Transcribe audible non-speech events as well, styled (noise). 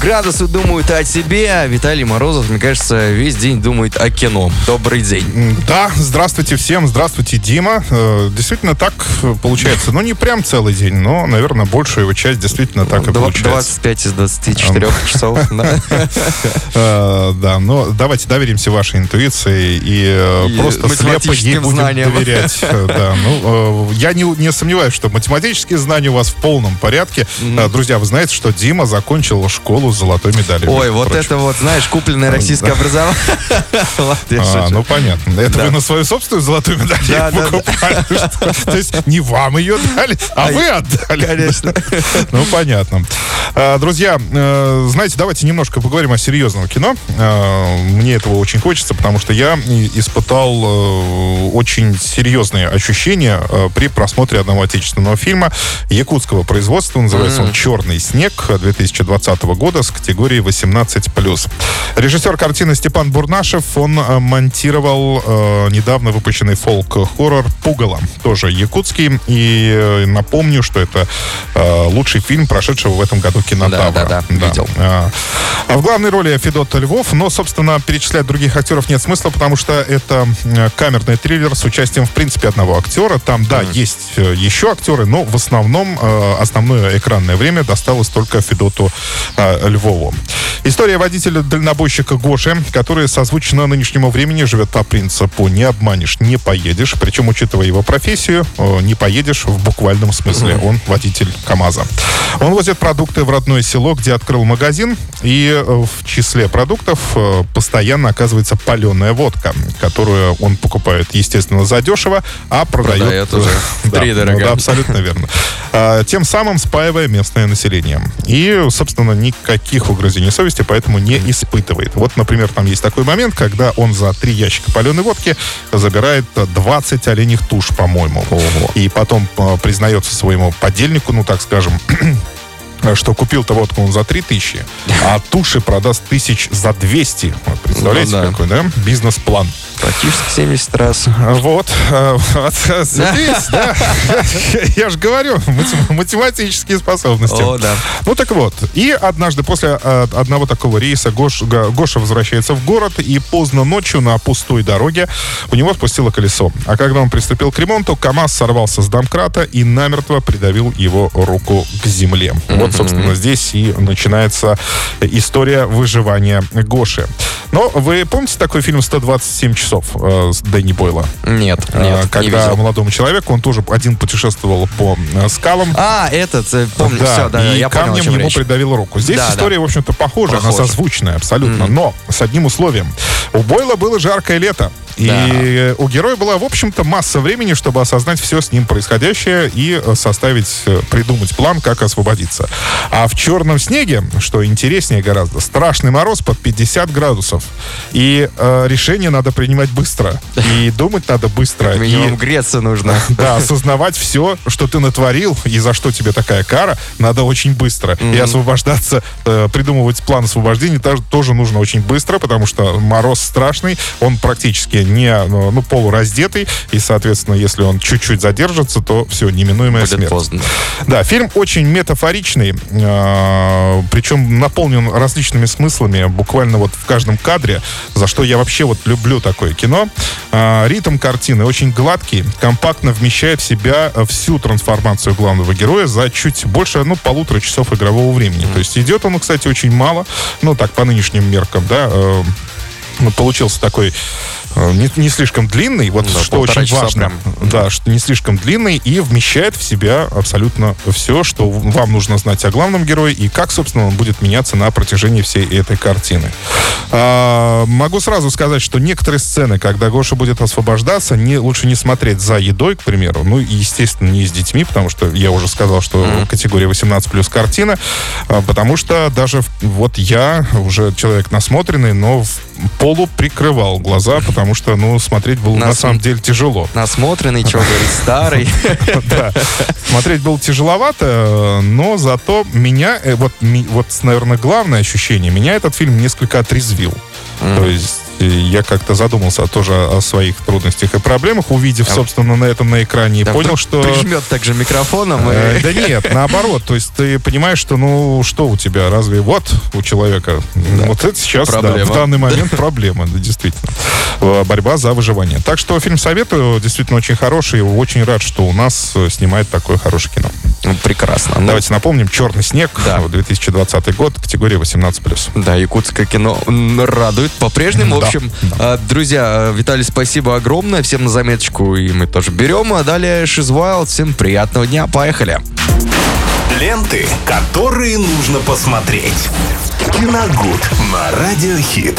Градусы думают о себе, а Виталий Морозов, мне кажется, весь день думает о кино. Добрый день. Да, здравствуйте всем, здравствуйте, Дима. Э, Действительно так получается. Ну, не прям целый день, но, наверное, большая его часть действительно так и получается. 25 из 24 часов. (laughs) да. Э, Да, но давайте доверимся вашей интуиции и, э, просто слепо ей будем доверять. Э, ну, э, я не, не сомневаюсь, что математические знания у вас в полном порядке. Э, Друзья, вы знаете, что Дима закончил школу с золотой медалью. Ой, вот прочим. это вот, знаешь, купленное российское образование. (laughs) А, ну понятно. Это вы на свою собственную золотую медаль Да, (laughs) да, покупали? То есть не вам ее дали, а вы отдали. Конечно. (laughs) Ну, понятно. А, Друзья, э, знаете, давайте немножко поговорим о серьезном кино. А, Мне этого очень хочется, потому что я испытал э, очень серьезные ощущения э, при просмотре одного отечественного фильма якутского производства. Называется он «Черный снег» 2020 года с категорией 18+. Режиссер картины Степан Бурнашев, он э, монтировал э, недавно выпущенный фолк-хоррор «Пугало», тоже якутский. И э, напомню, что это э, лучший фильм, прошедшего в этом году кинотавра. Да, да, да, видел. А, а в главной роли Федот Львов, но, собственно, перечислять других актеров нет смысла, потому что это камерный триллер с участием, в принципе, одного актера. Там, да, есть э, еще актеры, но в основном э, основное экранное время досталось только Федоту э, Львову. История водителя-дальнобойщика Гоши, который созвучно нынешнему времени живет по принципу «не обманешь, не поедешь». Причем, учитывая его профессию, э, не поедешь в буквальном смысле. Он водитель КАМАЗа. Он возит продукты в родное село, где открыл магазин, и э, в числе продуктов э, постоянно оказывается паленая водка, которую он покупает, естественно, задешево, а продает... Продает уже (laughs) Да, втридорога. ну да, абсолютно верно. А, Тем самым спаивая местное население. И, собственно, никаких угрызений совести поэтому не испытывает. Вот, например, там есть такой момент, когда он за три ящика паленой водки забирает э, 20 оленьих туш, по-моему. И потом э, признается своему подельнику, ну, так скажем, (clears throat) что купил-то водку он за 3000, а туши продаст тысяч за 200. Вот, представляете, Ну да. какой, да? Бизнес-план. Практически 70 раз. Вот. э, вот, э, (laughs) видите, да? (laughs) Я же говорю, мати- математические способности. О, да. Ну так вот, и однажды после э, одного такого рейса Гоша возвращается в город, и поздно ночью на пустой дороге у него спустило колесо. А когда он приступил к ремонту, КАМАЗ сорвался с домкрата и намертво придавил его руку к земле. Вот, собственно, здесь и начинается история выживания Гоши. Но вы помните такой фильм «127 часов» э, с Дэнни Бойла? Нет, А, нет, не когда видел. молодому человеку, он тоже один путешествовал по э, скалам, А, этот, э, помню, да, все, да, и я понял, камнем чем ему речь. придавило руку. Здесь Да, история, да. в общем-то, похожа, она Похожа. созвучная абсолютно, но с одним условием. У Бойла было жаркое лето, и у героя была, в общем-то, масса времени, чтобы осознать все с ним происходящее и составить, э, придумать план, как освободиться. А в черном снеге, что интереснее гораздо, страшный мороз под 50 градусов. И э, решение надо принимать быстро. И (laughs) думать надо быстро. и- Минимум греться нужно. (laughs) да, (laughs) осознавать все, что ты натворил и за что тебе такая кара, надо очень быстро. И освобождаться, э, придумывать план освобождения тоже нужно очень быстро, потому что мороз страшный, он практически не, ну, ну, полураздетый, и, соответственно, если он чуть-чуть задержится, то все, неминуемая Будет смерть. поздно. Да, фильм очень метафоричный, э, причем наполнен различными смыслами, буквально вот в каждом кадре, за что я вообще вот люблю такое кино. Э, ритм картины очень гладкий, компактно вмещает в себя э, всю трансформацию главного героя за чуть больше, ну, полутора часов игрового времени. То есть идет он, кстати, очень мало, ну, так, по нынешним меркам, да, э, ну, получился такой не, не слишком длинный, вот Да, что очень важно. прям. Да, что не слишком длинный и вмещает в себя абсолютно все, что вам нужно знать о главном герое и как, собственно, он будет меняться на протяжении всей этой картины. А, могу сразу сказать, что некоторые сцены, когда Гоша будет освобождаться, не, лучше не смотреть за едой, к примеру, ну и, естественно, не с детьми, потому что я уже сказал, что категория 18 плюс картина, а, потому что даже вот я уже человек насмотренный, но в полу прикрывал глаза, потому что, ну, смотреть было на Нас- самом деле тяжело. Насмотренный, что говорит, старый. (laughs) Да. Смотреть было тяжеловато, но зато меня, э, вот, вот, наверное, главное ощущение, меня этот фильм несколько отрезвил. То есть я как-то задумался тоже о своих трудностях и проблемах, увидев, А- собственно, на этом на экране, и Да, понял, вдруг что... Прижмет также микрофоном. и- Э, Да нет, (laughs) наоборот. То есть ты понимаешь, что ну что у тебя, разве вот у человека вот это сейчас да, в данный момент (laughs) проблема, да, действительно. Э, Борьба за выживание. Так что фильм советую, действительно очень хороший. Очень рад, что у нас э, снимает такое хорошее кино. Ну, Прекрасно. Ну, Давайте напомним, «Черный снег», Да. 2020 год, категория 18+. Да, якутское кино радует по-прежнему. В Да, общем, а, друзья, э, Виталий, спасибо огромное. Всем на заметочку, и мы тоже берем. А далее Шиз Wild. Всем приятного дня. Поехали. Ленты, которые нужно посмотреть. Киногуд на Радиохит.